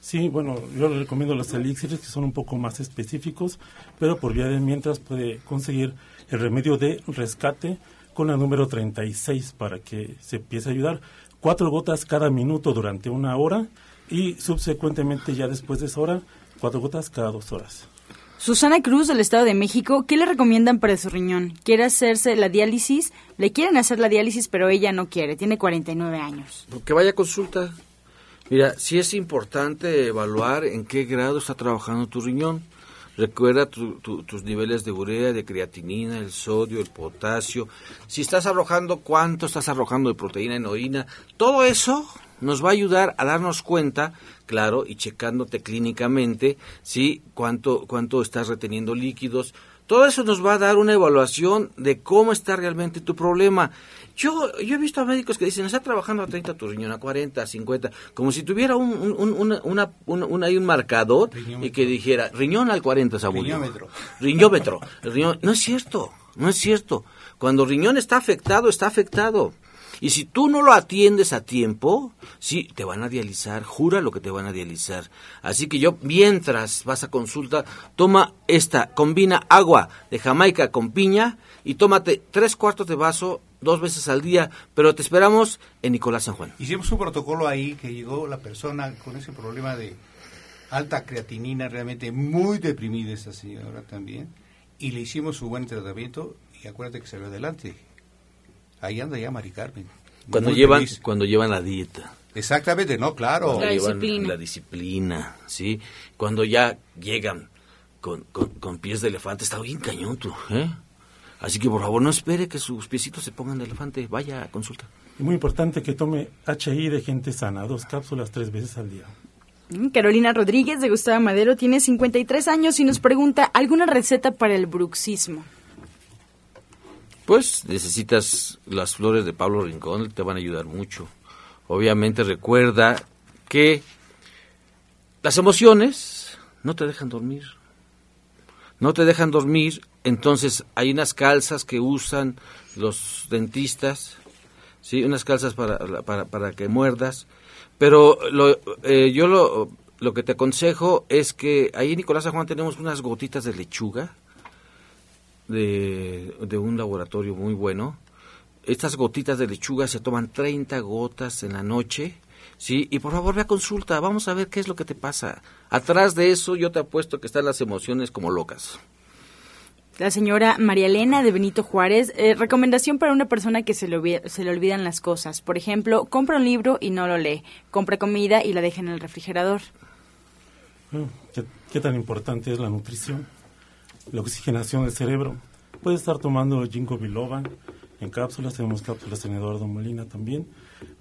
Sí, bueno, yo le recomiendo los elixires que son un poco más específicos, pero por vía de mientras puede conseguir el remedio de rescate con la número 36 para que se empiece a ayudar. Cuatro gotas cada minuto durante una hora y subsecuentemente ya después de esa hora, cuatro gotas cada dos horas. Susana Cruz del Estado de México, ¿qué le recomiendan para su riñón? Quiere hacerse la diálisis, le quieren hacer la diálisis, pero ella no quiere, tiene 49 años. Que vaya a consulta. Mira, sí es importante evaluar en qué grado está trabajando tu riñón. Recuerda tus niveles de urea, de creatinina, el sodio, el potasio. Si estás arrojando, cuánto estás arrojando de proteína en orina. Todo eso nos va a ayudar a darnos cuenta, claro, y checándote clínicamente, sí, cuánto, cuánto estás reteniendo líquidos. Todo eso nos va a dar una evaluación de cómo está realmente tu problema. Yo, yo he visto a médicos que dicen, está trabajando a 30 tu riñón, a 40, a 50, como si tuviera un, un, una, una, un, un marcador y que dijera, riñón al 40, Saúl. Riñómetro. Riñómetro. Riñón. No es cierto, no es cierto. Cuando el riñón está afectado, está afectado. Y si tú no lo atiendes a tiempo, sí, te van a dializar, jura lo que te van a dializar. Así que yo, mientras vas a consulta, toma esta, combina agua de Jamaica con piña y tómate tres cuartos de vaso dos veces al día, pero te esperamos en Nicolás San Juan. Hicimos un protocolo ahí que llegó la persona con ese problema de alta creatinina, realmente muy deprimida esa señora también, y le hicimos su buen tratamiento y acuérdate que salió adelante. Ahí anda ya Mari Carmen. Cuando Muy llevan, feliz. cuando llevan la dieta. Exactamente, no, claro. Cuando llevan La disciplina, ¿sí? Cuando ya llegan con, con, con pies de elefante, está bien cañón tú, ¿eh? Así que por favor no espere que sus piecitos se pongan de elefante, vaya a consulta. Y muy importante que tome HI de gente sana, dos cápsulas tres veces al día. Mm, Carolina Rodríguez de Gustavo Madero tiene 53 años y nos pregunta alguna receta para el bruxismo. Pues necesitas las flores de Pablo Rincón, te van a ayudar mucho. Obviamente recuerda que las emociones no te dejan dormir. No te dejan dormir, entonces hay unas calzas que usan los dentistas, ¿sí? unas calzas para, para, para que muerdas, pero lo, eh, yo lo, lo que te aconsejo es que ahí en Nicolás San Juan tenemos unas gotitas de lechuga de, de un laboratorio muy bueno. Estas gotitas de lechuga se toman 30 gotas en la noche, ¿sí? Y por favor ve a consulta, vamos a ver qué es lo que te pasa. Atrás de eso yo te apuesto que están las emociones como locas. La señora María Elena de Benito Juárez, eh, recomendación para una persona que se le, se le olvidan las cosas. Por ejemplo, compra un libro y no lo lee. Compra comida y la deja en el refrigerador. Mm, ¿Qué, qué tan importante es la nutrición? La oxigenación del cerebro. Puede estar tomando ginkgo biloba en cápsulas, tenemos cápsulas en Eduardo Molina también.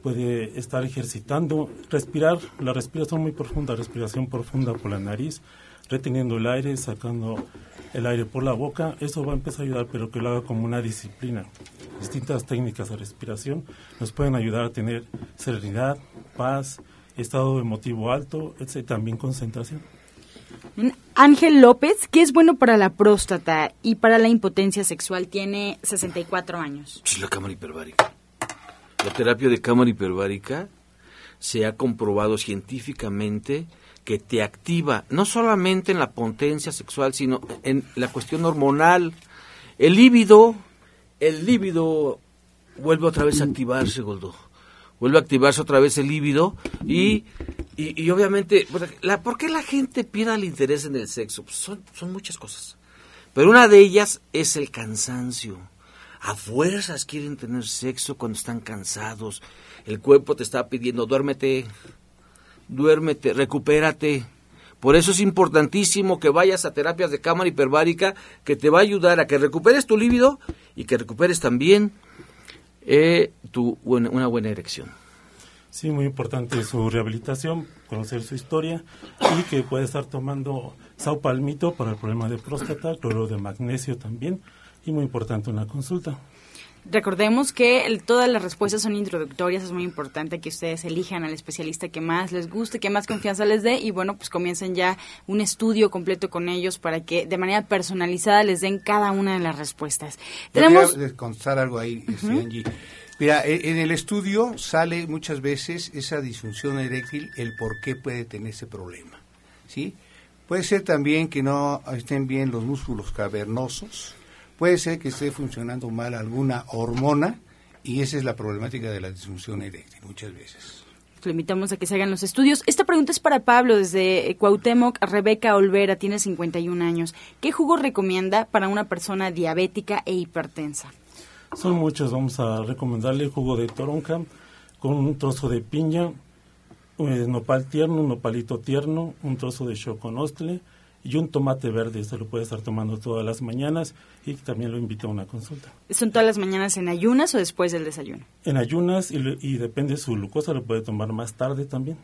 Puede estar ejercitando, respirar, la respiración muy profunda, respiración profunda por la nariz, reteniendo el aire, sacando el aire por la boca. Eso va a empezar a ayudar, pero que lo haga como una disciplina. Distintas técnicas de respiración nos pueden ayudar a tener serenidad, paz, estado emotivo alto, etc. También concentración. Ángel López, que es bueno para la próstata y para la impotencia sexual, tiene 64 años. Sí, la cámara hiperbárica. La terapia de cámara hiperbárica se ha comprobado científicamente que te activa no solamente en la potencia sexual, sino en la cuestión hormonal. El líbido, el líbido vuelve otra vez a activarse, Goldo. Vuelve a activarse otra vez el líbido y, y, obviamente, pues, la, ¿por qué la gente pierde el interés en el sexo? Pues son, son muchas cosas. Pero una de ellas es el cansancio. A fuerzas quieren tener sexo cuando están cansados. El cuerpo te está pidiendo, duérmete, duérmete, recupérate. Por eso es importantísimo que vayas a terapias de cámara hiperbárica que te va a ayudar a que recuperes tu líbido y que recuperes también eh, tu, una buena erección. Sí, muy importante su rehabilitación, conocer su historia y que puede estar tomando saupalmito para el problema de próstata, cloruro de magnesio también y muy importante una consulta. Recordemos que el- todas las respuestas son introductorias, es muy importante que ustedes elijan al especialista que más les guste, que más confianza les dé y bueno, pues comiencen ya un estudio completo con ellos para que de manera personalizada les den cada una de las respuestas. Yo Tenemos contestar algo ahí, este, Ujú. Angie. Mira, e- en el estudio sale muchas veces esa disfunción eréctil, el por qué puede tener ese problema. ¿sí? Puede ser también que no estén bien los músculos cavernosos, puede ser que esté funcionando mal alguna hormona y esa es la problemática de la disfunción eréctil muchas veces. Le invitamos a que se hagan los estudios. Esta pregunta es para Pablo desde eh, Cuauhtémoc. Rebeca Olvera tiene 51 años. ¿Qué jugo recomienda para una persona diabética e hipertensa? Son muchos, vamos a recomendarle jugo de toronja con un trozo de piña, eh, nopal tierno, un nopalito tierno, un trozo de choconostle y un tomate verde. Se lo puede estar tomando todas las mañanas y también lo invito a una consulta. ¿Son todas las mañanas en ayunas o después del desayuno? En ayunas y, le- y depende de su glucosa, lo puede tomar más tarde también.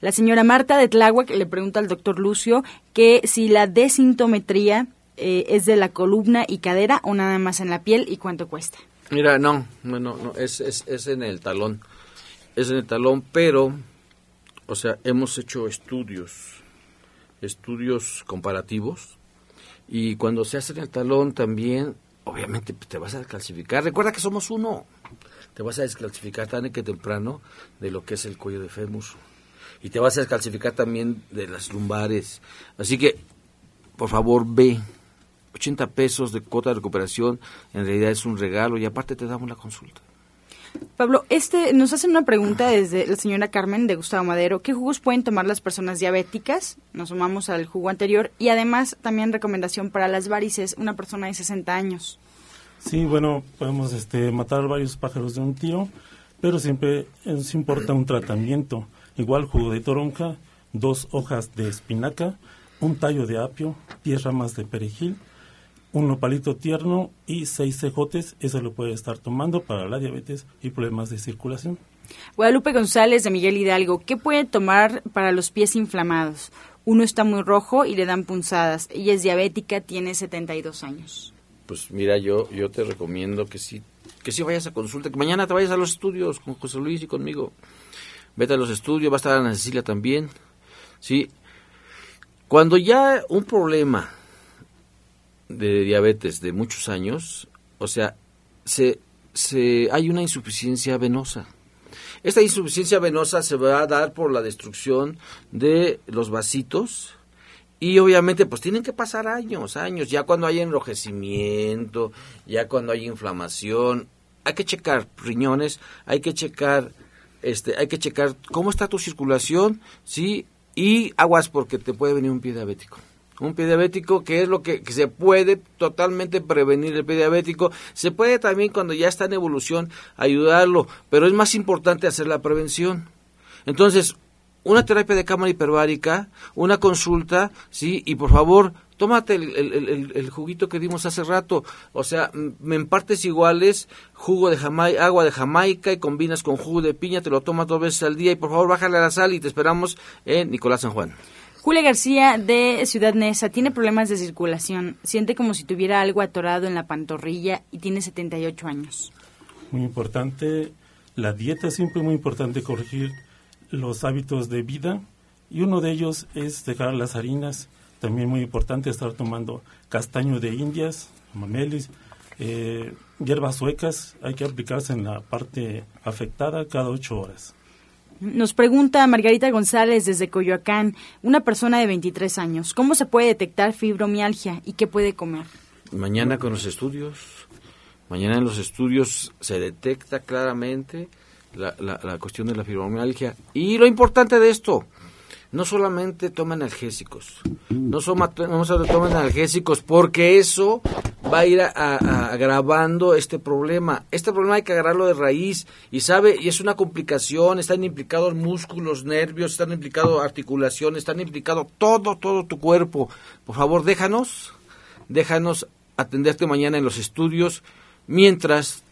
La señora Marta de Tláhuac le pregunta al doctor Lucio que si la desintometría eh, es de la columna y cadera o nada más en la piel y cuánto cuesta. Mira, no, no, no, no, es, es, es en el talón. Es en el talón, pero, o sea, hemos hecho estudios, estudios comparativos, y cuando se hace en el talón también, obviamente pues, te vas a descalcificar. Recuerda que somos uno. Te vas a descalcificar tarde que temprano de lo que es el cuello de fémur. Y te vas a descalcificar también de las lumbares. Así que, por favor, ve. 80 pesos de cuota de recuperación en realidad es un regalo y aparte te damos la consulta. Pablo, este nos hacen una pregunta desde la señora Carmen de Gustavo Madero. ¿Qué jugos pueden tomar las personas diabéticas? Nos sumamos al jugo anterior y además también recomendación para las varices, una persona de 60 años. Sí, bueno, podemos este, matar varios pájaros de un tiro, pero siempre nos importa un tratamiento. Igual jugo de toronja, dos hojas de espinaca, un tallo de apio, 10 ramas de perejil, un nopalito tierno y seis cejotes. Eso lo puede estar tomando para la diabetes y problemas de circulación. Guadalupe González de Miguel Hidalgo, ¿qué puede tomar para los pies inflamados? Uno está muy rojo y le dan punzadas. Ella es diabética, tiene 72 años. Pues mira, yo yo te recomiendo que sí que sí vayas a consulta, que mañana te vayas a los estudios con José Luis y conmigo. Vete a los estudios, va a estar Ana Cecilia también. ¿sí? Cuando ya un problema de diabetes de muchos años, o sea, se, se, hay una insuficiencia venosa. Esta insuficiencia venosa se va a dar por la destrucción de los vasitos y obviamente pues tienen que pasar años, años, ya cuando hay enrojecimiento, ya cuando hay inflamación, hay que checar riñones, hay que checar este, hay que checar cómo está tu circulación, sí, y aguas porque te puede venir un pie diabético. Un diabético, que es lo que, se puede totalmente prevenir el diabético. Se puede también, cuando ya está en evolución, ayudarlo, pero es más importante hacer la prevención. Entonces, una terapia de cámara hiperbárica, una consulta, sí, y por favor, tómate el, juguito que dimos hace rato, o sea, en partes iguales, jugo de agua de Jamaica y combinas con jugo de piña, te lo tomas dos veces al día y por favor bájale a la sal y te esperamos en Nicolás San Juan. Julia García de Ciudad Neza tiene problemas de circulación, siente como si tuviera algo atorado en la pantorrilla y tiene 78 años. Muy importante, la dieta siempre muy importante corregir los hábitos de vida. Y uno de ellos es dejar las harinas, también muy importante estar tomando castaño de indias, mamelis, eh, hierbas suecas, hay que aplicarse en la parte afectada cada ocho horas. Nos pregunta Margarita González desde Coyoacán, una persona de 23 años, ¿cómo se puede detectar fibromialgia y qué puede comer? Mañana con los estudios, mañana en los estudios se detecta claramente la, la, cuestión de la fibromialgia. Y lo importante de esto, no solamente tomen analgésicos, no, solamente tomen analgésicos porque eso va a ir agravando este problema. Este problema hay que agarrarlo de raíz y sabe, y es una complicación, están implicados músculos, nervios, están implicados articulaciones, están implicados todo, todo tu cuerpo. Por favor, déjanos, déjanos atenderte mañana en los estudios mientras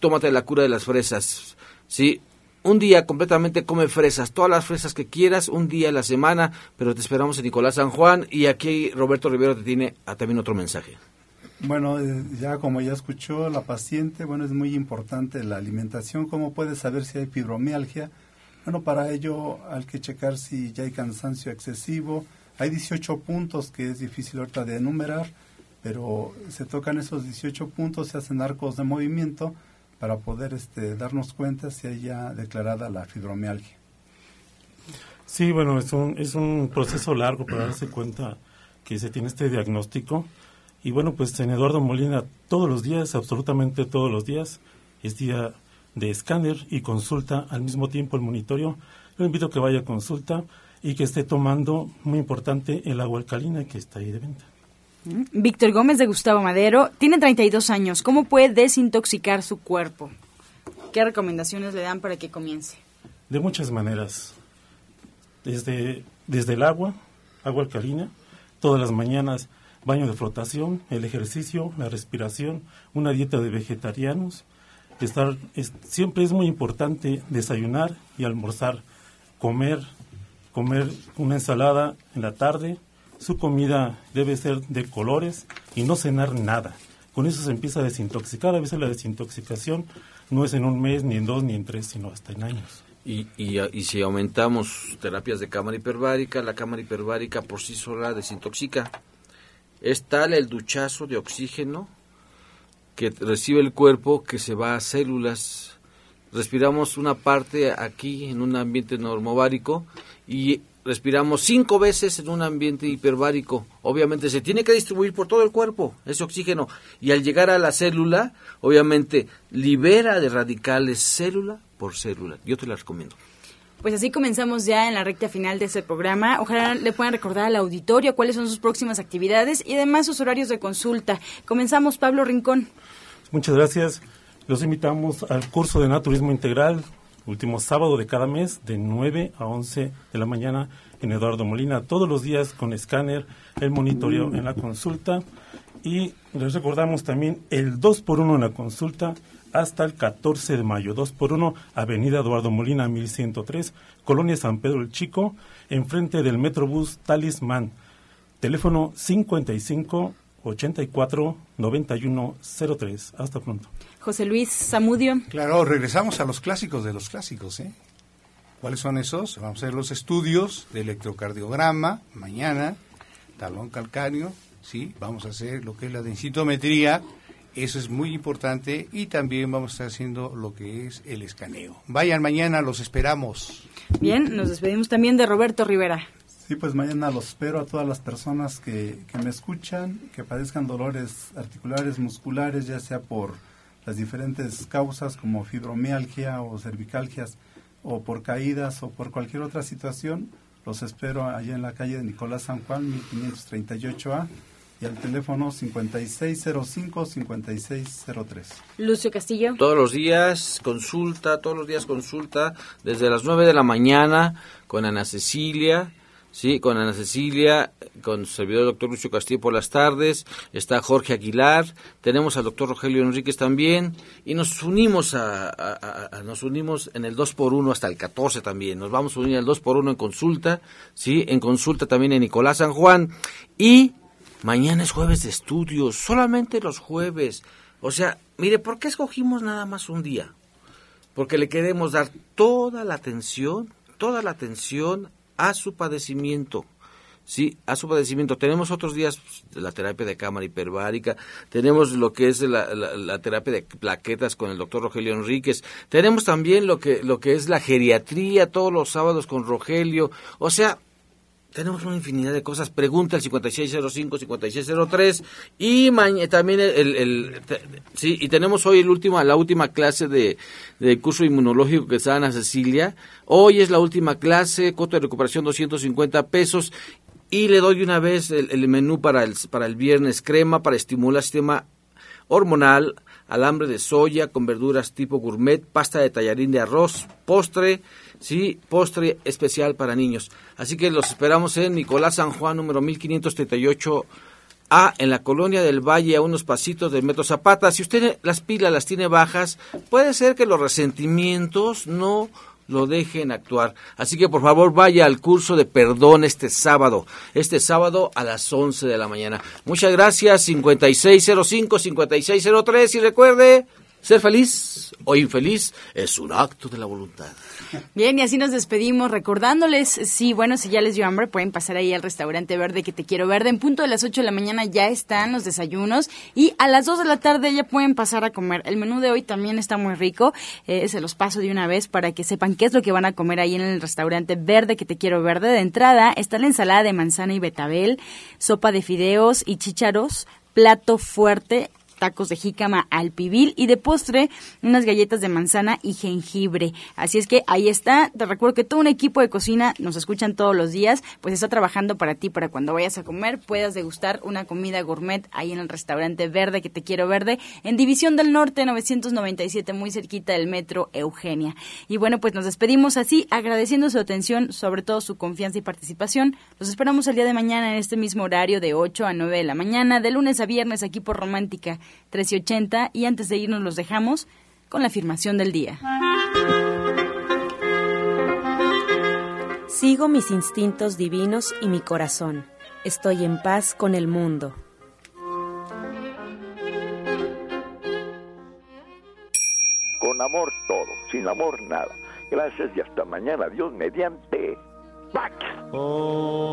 tómate la cura de las fresas ¿sí? Un día completamente come fresas, todas las fresas que quieras, un día a la semana, pero te esperamos en Nicolás San Juan y aquí Roberto Rivero te tiene también otro mensaje. Bueno, eh, ya como ya escuchó la paciente, bueno, es muy importante la alimentación. ¿Cómo puede saber si hay fibromialgia? Bueno, para ello hay que checar si ya hay cansancio excesivo. Hay 18 puntos que es difícil ahorita de enumerar, pero se tocan esos 18 puntos, se hacen arcos de movimiento para poder este, darnos cuenta si hay ya declarada la fibromialgia. Sí, bueno, es un, es un proceso largo para darse cuenta que se tiene este diagnóstico. Y bueno, pues en Eduardo Molina todos los días, absolutamente todos los días, es día de escáner y consulta al mismo tiempo el monitorio. Lo invito a que vaya a consulta y que esté tomando, muy importante, el agua alcalina que está ahí de venta. Víctor Gómez de Gustavo Madero tiene 32 años. ¿Cómo puede desintoxicar su cuerpo? ¿Qué recomendaciones le dan para que comience? De muchas maneras. Desde, desde el agua, agua alcalina, todas las mañanas baño de flotación, el ejercicio, la respiración, una dieta de vegetarianos. Estar, siempre es muy importante desayunar y almorzar, comer, comer una ensalada en la tarde, su comida debe ser de colores y no cenar nada. Con eso se empieza a desintoxicar. A veces la desintoxicación no es en un mes, ni en dos, ni en tres, sino hasta en años. Y, y, si aumentamos terapias de cámara hiperbárica, la cámara hiperbárica por sí sola desintoxica. Es tal el duchazo de oxígeno que recibe el cuerpo que se va a células. Respiramos una parte aquí en un ambiente normovárico y respiramos cinco veces en un ambiente hiperbárico. Obviamente se tiene que distribuir por todo el cuerpo ese oxígeno y al llegar a la célula, obviamente libera de radicales célula por célula. Yo te la recomiendo. Pues así comenzamos ya en la recta final de este programa. Ojalá le puedan recordar al auditorio cuáles son sus próximas actividades y además sus horarios de consulta. Comenzamos, Pablo Rincón. Muchas gracias. Los invitamos al curso de naturismo integral último sábado de cada mes de 9 a 11 de la mañana en Eduardo Molina, todos los días con escáner, el monitoreo en la consulta y les recordamos también el 2 por 1 en la consulta hasta el 14 de mayo, 2 por 1 Avenida Eduardo Molina 1103, Colonia San Pedro el Chico, enfrente del Metrobús Talismán. Teléfono 55 84 91 03. Hasta pronto. José Luis Zamudio. Claro, regresamos a los clásicos de los clásicos, ¿eh? ¿Cuáles son esos? Vamos a hacer los estudios de electrocardiograma mañana, talón calcáneo, ¿sí? Vamos a hacer lo que es la densitometría, eso es muy importante, y también vamos a estar haciendo lo que es el escaneo. Vayan mañana, los esperamos. Bien, nos despedimos también de Roberto Rivera. Sí, pues mañana los espero a todas las personas que, que me escuchan, que padezcan dolores articulares, musculares, ya sea por las diferentes causas como fibromialgia o cervicalgias, o por caídas o por cualquier otra situación. Los espero allá en la calle de Nicolás San Juan, 1538A, y al teléfono 5605-5603. Lucio Castillo. Todos los días consulta, todos los días consulta, desde las 9 de la mañana con Ana Cecilia, Sí, con Ana Cecilia, con su servidor doctor Lucio Castillo por las tardes, está Jorge Aguilar, tenemos al doctor Rogelio Enríquez también, y nos unimos a, nos unimos en el 2 por 1 hasta el 14 también, nos vamos a unir al 2 por 1 en consulta, sí, en consulta también en Nicolás San Juan, y mañana es jueves de estudios, solamente los jueves, o sea, mire, ¿por qué escogimos nada más un día? Porque le queremos dar toda la atención, toda la atención a su padecimiento. Sí, a su padecimiento. Tenemos otros días pues, la terapia de cámara hiperbárica, tenemos lo que es la, terapia de plaquetas con el doctor Rogelio Enríquez, tenemos también lo que, lo que es la geriatría todos los sábados con Rogelio. O sea, tenemos una infinidad de cosas. Pregunta el 5605-5603 y también el, sí, y tenemos hoy el último, la última clase de, curso inmunológico que está Ana Cecilia. Hoy es la última clase, costo de recuperación 250 pesos y le doy una vez el, menú para el, para el viernes crema para estimular el sistema hormonal, alambre de soya con verduras tipo gourmet, pasta de tallarín de arroz, postre, sí, postre especial para niños. Así que los esperamos en Nicolás San Juan, número 1538 A, en la colonia del Valle, a unos pasitos del Metro Zapata. Si usted las pilas las tiene bajas, puede ser que los resentimientos no lo dejen actuar. Así que por favor vaya al curso de perdón este sábado, este sábado a las 11 de la mañana. Muchas gracias, 5605-5603 y recuerde, ser feliz o infeliz es un acto de la voluntad. Bien, y así nos despedimos recordándoles, sí, bueno, si ya les dio hambre, pueden pasar ahí al restaurante verde que te quiero verde. En punto de las 8 de la mañana ya están los desayunos y a las 2 de la tarde ya pueden pasar a comer. El menú de hoy también está muy rico, eh, se los paso de una vez para que sepan qué es lo que van a comer ahí en el restaurante verde que te quiero verde. De entrada está la ensalada de manzana y betabel, sopa de fideos y chícharos, plato fuerte tacos de jícama al pibil y de postre unas galletas de manzana y jengibre. Así es que ahí está. Te recuerdo que todo un equipo de cocina nos escuchan todos los días, pues está trabajando para ti, para cuando vayas a comer puedas degustar una comida gourmet ahí en el restaurante verde que te quiero verde en División del Norte 997 muy cerquita del metro Eugenia. Y bueno, pues nos despedimos así agradeciendo su atención, sobre todo su confianza y participación. Los esperamos el día de mañana en este mismo horario de 8 a 9 de la mañana, de lunes a viernes aquí por Romántica 1380 y antes de irnos los dejamos con la afirmación del día. Sigo mis instintos divinos y mi corazón. Estoy en paz con el mundo. Con amor todo, sin amor nada. Gracias y hasta mañana. Dios mediante. Pax. Oh.